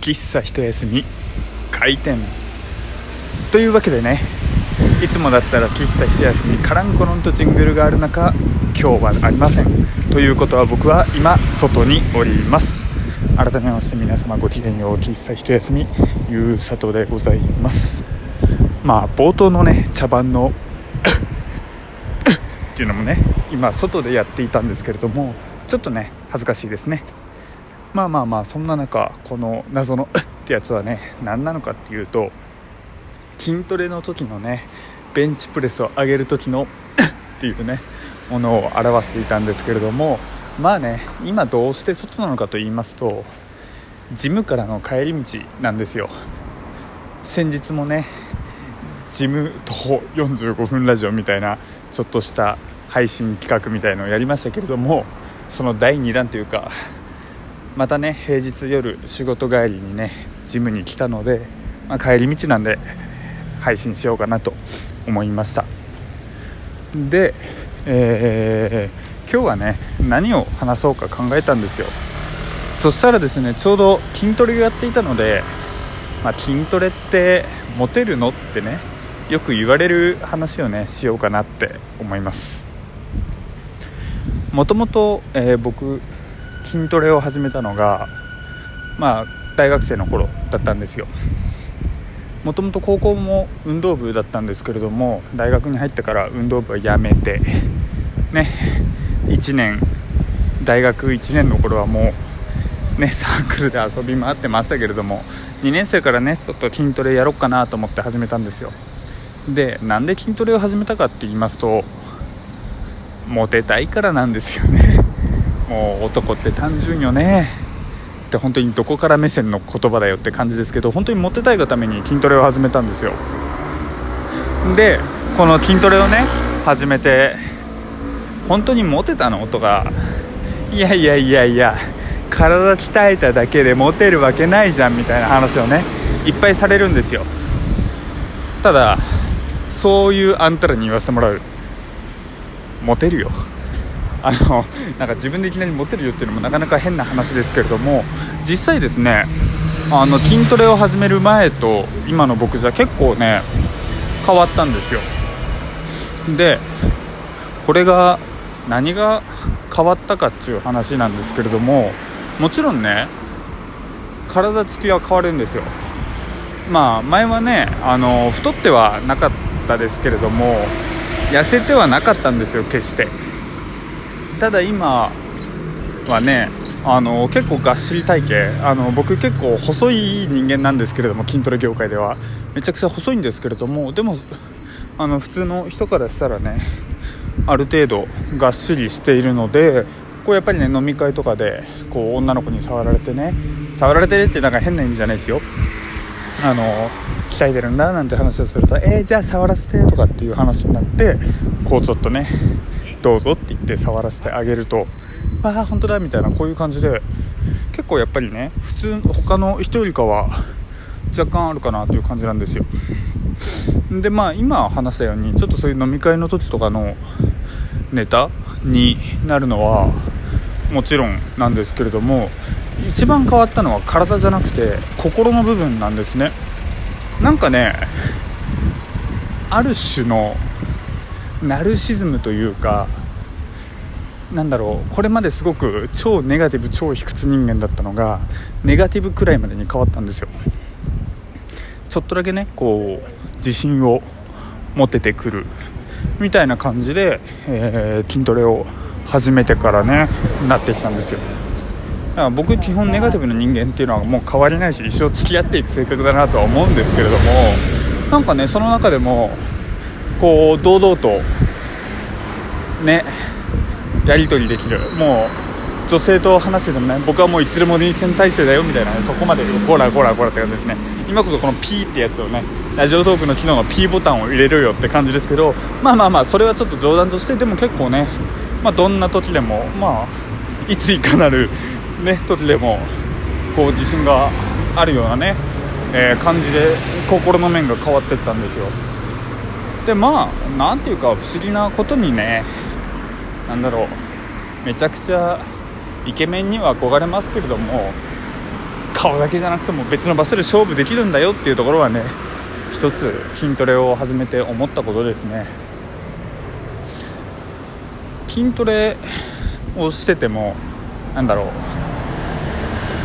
喫茶一休み開店。というわけでねいつもだったら喫茶一休みカランコロンとジングルがある中今日はありません。ということは僕は今外におります。改めまして皆様ごきげんよう喫茶一休みゆうさとでございます。まあ冒頭のね茶番の っていうのもね今外でやっていたんですけれどもちょっとね恥ずかしいですね。まあまあまあそんな中この謎の ってやつはね何なのかっていうと筋トレの時のねベンチプレスを上げる時の っていうねものを表していたんですけれどもまあね今どうして外なのかと言いますとジムからの帰り道なんですよ。先日もねジム徒歩45分ラジオみたいなちょっとした配信企画みたいのをやりましたけれどもその第2弾というかまたね平日夜仕事帰りにねジムに来たので、まあ、帰り道なんで配信しようかなと思いました。で、えー、今日はね何を話そうか考えたんですよ。そしたらですねちょうど筋トレをやっていたので、まあ、筋トレってモテるのってねよく言われる話をねしようかなって思います。もともと、えー、僕筋トレを始めたのがまあ大学生の頃だったんですよ。もともと高校も運動部だったんですけれども大学に入ってから運動部はやめてね1年大学1年の頃はもうねサークルで遊び回ってましたけれども2年生からねちょっと筋トレやろうかなと思って始めたんですよ。でなんで筋トレを始めたかって言いますとモテたいからなんですよね。もう男って単純よね。って本当にどこから目線の言葉だよって感じですけど本当にモテたいがために筋トレを始めたんですよ。でこの筋トレをね始めて本当にモテたの？とかいやいやいやいや体鍛えただけでモテるわけないじゃんみたいな話をねいっぱいされるんですよ。ただそういうあんたらに言わせてもらう。モテるよ。あのなんか自分でいきなりモテるよっていうのもなかなか変な話ですけれども実際ですねあの筋トレを始める前と今の僕じゃ結構ね変わったんですよ。でこれが何が変わったかっていう話なんですけれどももちろんね体つきは変わるんですよ。まあ前はねあの太ってはなかったですけれども痩せてはなかったんですよ決して。ただ今はねあの結構がっしり体型あの僕結構細い人間なんですけれども筋トレ業界では。めちゃくちゃ細いんですけれどもでもあの普通の人からしたらねある程度がっしりしているのでこうやっぱりね飲み会とかでこう女の子に触られてね触られてるってなんか変な意味じゃないですよ。あの鍛えてるんだなんて話をすると「えー、じゃあ触らせて」とかっていう話になってこうちょっとねどうぞって言って触らせてあげるとああ本当だみたいなこういう感じで結構やっぱりね普通他の人よりかは若干あるかなという感じなんですよ。でまあ今話したようにちょっとそういう飲み会の時とかのネタになるのはもちろんなんですけれども一番変わったのは体じゃなくて心の部分なんですね。なんかねある種のナルシズムというかなんだろうこれまですごく超ネガティブ超卑屈人間だったのがネガティブくらいまでに変わったんですよ。ちょっとだけねこう自信を持ててくるみたいな感じで、えー、筋トレを始めてからねなってきたんですよ。だから僕基本ネガティブな人間っていうのはもう変わりないし一生付き合っていく性格だなとは思うんですけれどもなんかねその中でもこう堂々とねやり取りできる。もう女性と話しててもね僕はもういつでも臨戦態勢だよみたいな、ね、そこまでこらこらこらって感じですね。今こそこの P ってやつをねラジオトークの機能の P ボタンを入れるよって感じですけどまあまあまあそれはちょっと冗談としてでも結構ねまあどんな時でもまあいついかなるね時でもこう自信があるようなね、えー、感じで心の面が変わってったんですよ。でまあ何ていうか不思議なことにね何だろうめちゃくちゃイケメンには憧れますけれども顔だけじゃなくても別の場所で勝負できるんだよっていうところはね一つ筋トレを始めて思ったことですね。筋トレをしててもなんだろ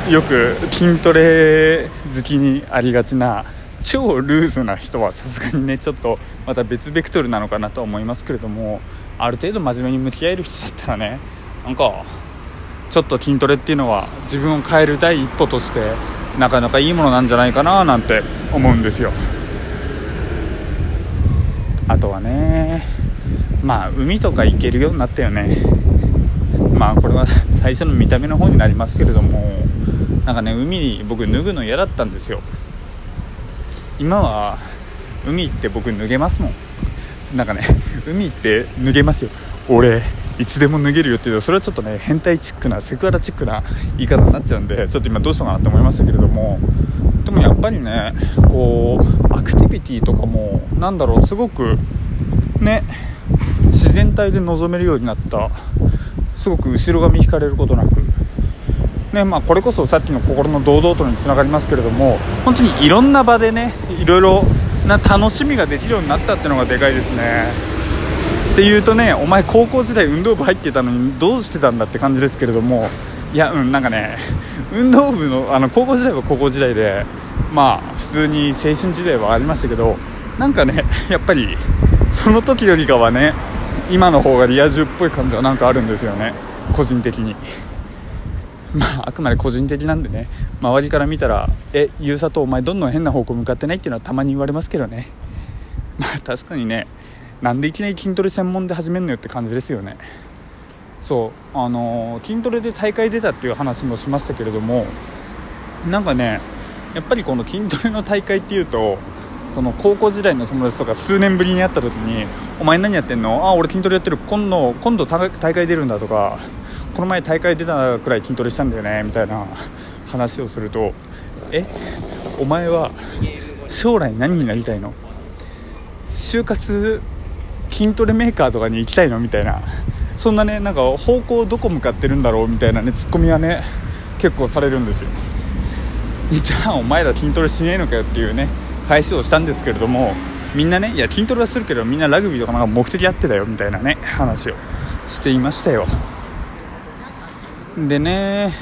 うよく筋トレ好きにありがちな超ルーズな人はさすがにねちょっとまた別ベクトルなのかなとは思いますけれどもある程度真面目に向き合える人だったらねなんかちょっと筋トレっていうのは自分を変える第一歩としてなかなかいいものなんじゃないかななんて思うんですよ。あとはねまあ海とか行けるようになったよね。まあこれは最初の見た目の方になりますけれどもなんかね海に僕脱ぐの嫌だったんですよ。今は海行って僕脱げますもん。なんかね 海行って脱げますよ。俺いつでも脱げるよっていうとそれはちょっとね変態チックなセクハラチックな言い方になっちゃうんでちょっと今どうしようかなって思いましたけれども。でもやっぱりねこうアクティビティとかもなんだろうすごくね自然体で臨めるようになったすごく後ろ髪引かれることなくねまあ、これこそさっきの心の堂々とにつながりますけれども本当にいろんな場でねいろいろな楽しみができるようになったっていうのがでかいですね。っていうとねお前高校時代運動部入ってたのにどうしてたんだって感じですけれどもいやうんなんかね運動部のあの高校時代は高校時代でまあ普通に青春時代はありましたけどなんかねやっぱりその時よりかはね今の方がリア充っぽい感じはなんかあるんですよね。個人的に。まああくまで個人的なんでね。周りから見たら「えゆうさとお前どんどん変な方向向かってない?」っていうのはたまに言われますけどね。まあ確かにねなんでいきなり筋トレ専門で始めるのよって感じですよね。そう。あのー、筋トレで大会出たっていう話もしましたけれどもなんかねやっぱりこの筋トレの大会っていうとその高校時代の友達とか数年ぶりに会った時に「お前何やってんの？あ俺筋トレやってる。今度今度大会出るんだ」とか「この前大会出たくらい筋トレしたんだよね」みたいな話をすると「えお前は将来何になりたいの？就活筋トレメーカーとかに行きたいの?」みたいな。そんなねなんか方向どこ向かってるんだろう？みたいなねツッコミはね結構されるんですよ。じゃあお前ら筋トレしねえのかよっていうね返しをしたんですけれどもみんなねいや筋トレはするけどみんなラグビーとかなんか目的あってだよみたいなね話をしていましたよ。でね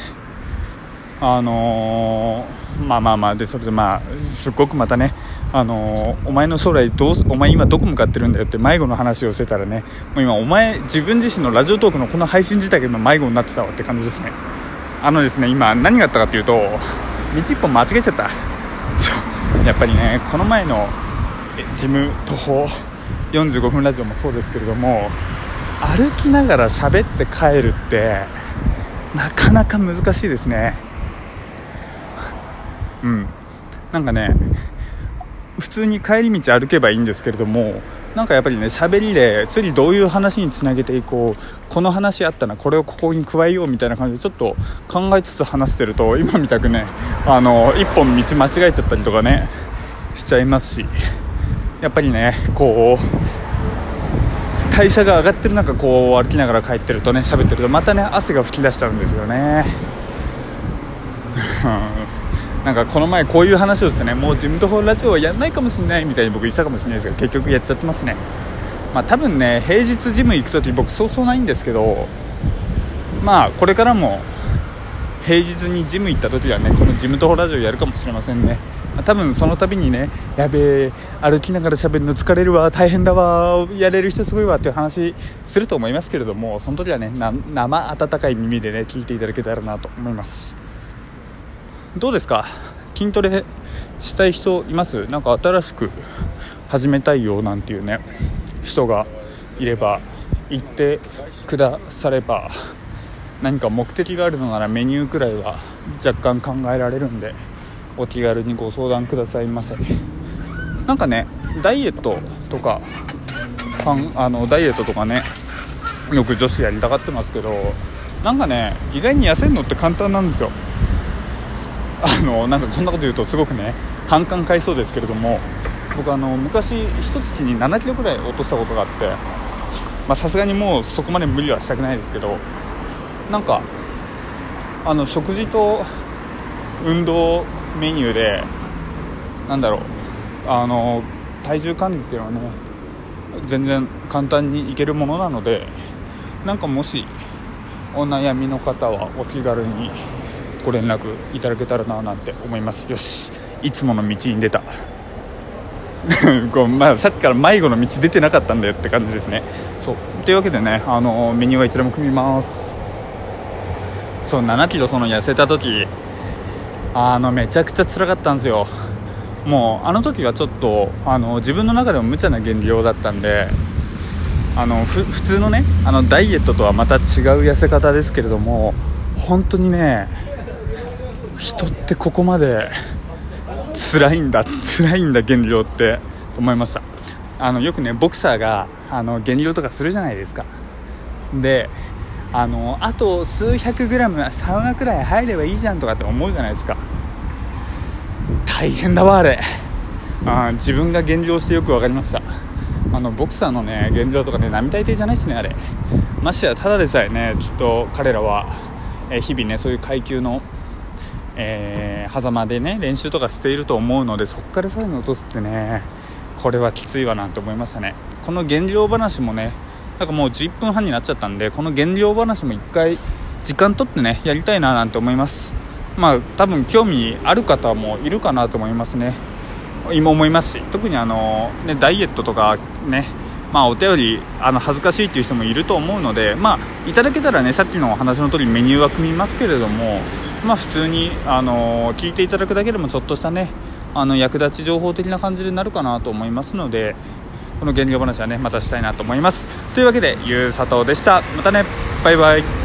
あのー、まあまあまあでそれでまあすっごくまたねあのー、お前の将来どうお前今どこ向かってるんだよって迷子の話をしてたらねもう今お前自分自身のラジオトークのこの配信自体が今迷子になってたわって感じですね。あのですね今何があったかっていうと道一本間違えちゃった。そう。やっぱりねこの前の事務徒歩45分ラジオもそうですけれども歩きながら喋って帰るってなかなか難しいですね。うん。なんかね普通に帰り道歩けばいいんですけれどもなんかやっぱりね喋りで次どういう話につなげていこうこの話あったなこれをここに加えようみたいな感じでちょっと考えつつ話してると今みたくねあの一本道間違えちゃったりとかねしちゃいますしやっぱりねこう代謝が上がってる中こう歩きながら帰ってるとね喋ってるとまたね汗が噴き出しちゃうんですよね。なんかこの前こういう話をしてねもう自分とフォーラジオはやんないかもしれないみたいに僕言ってたかもしれないですけど結局やっちゃってますね。まあ多分ね平日ジム行く時僕そうそうないんですけどまあこれからも平日にジム行った時はねこのジムとフォーラジオやるかもしれませんね。多分その度にねやべえ歩きながら喋るの疲れるわ大変だわやれる人すごいわっていう話すると思いますけれどもその時はね生温かい耳でね聞いていただけたらなと思います。どうですか？筋トレしたい人います？なんか新しく始めたいよなんていうね人がいれば言ってくだされば何か目的があるのならメニューくらいは若干考えられるんで。お気軽にご相談くださいませ。なんかねダイエットとかあのダイエットとかねよく女子やりたがってますけどなんかね意外に痩せるのって簡単なんですよ。あのなんかこんなこと言うとすごくね反感買いそうですけれども僕あの昔一月に7キロぐらい落としたことがあってさすがにもうそこまで無理はしたくないですけどなんかあの食事と運動メニューでなんだろうあの体重管理っていうのはね全然簡単にいけるものなのでなんかもしお悩みの方はお気軽にご連絡いただけたらななんて思います。よしいつもの道に出た。こう、まあ、さっきから迷子の道出てなかったんだよって感じですね。そう。というわけでねあのメニューはいつでも組みます。そう7キロその痩せた時あのめちゃくちゃ辛かったんですよ。もうあの時はちょっとあの自分の中でも無茶な減量だったんであの普通のねあのダイエットとはまた違う痩せ方ですけれども本当にね人ってここまで辛いんだ辛いんだ減量って思いました。あのよくねボクサーがあの減量とかするじゃないですか。であのあと数百グラムサウナくらい入ればいいじゃんとかって思うじゃないですか。大変だわあれ。あ自分が減量してよく分かりました。あのボクサーのね減量とかね並大抵じゃないですねあれ。ましてやただでさえねきっと彼らは、え日々ねそういう階級のえー、狭間でね練習とかしていると思うのでそこからさらに落とすってねこれはきついわなんて思いましたね。この減量話もねなんかもう11分半になっちゃったんでこの減量話も1回時間取ってねやりたいななんて思います。まあ多分興味ある方もいるかなと思いますね。今思いますし特にあの、ね、ダイエットとかねまあ、お便りあの恥ずかしいっていう人もいると思うので、まあ、いただけたらねさっきのお話の通りメニューは組みますけれどもまあ、普通に、あの聞いていただくだけでもちょっとしたねあの役立ち情報的な感じになるかなと思いますのでこの減量話はねまたしたいなと思います。というわけでゆうさとうでした。またね。バイバイ。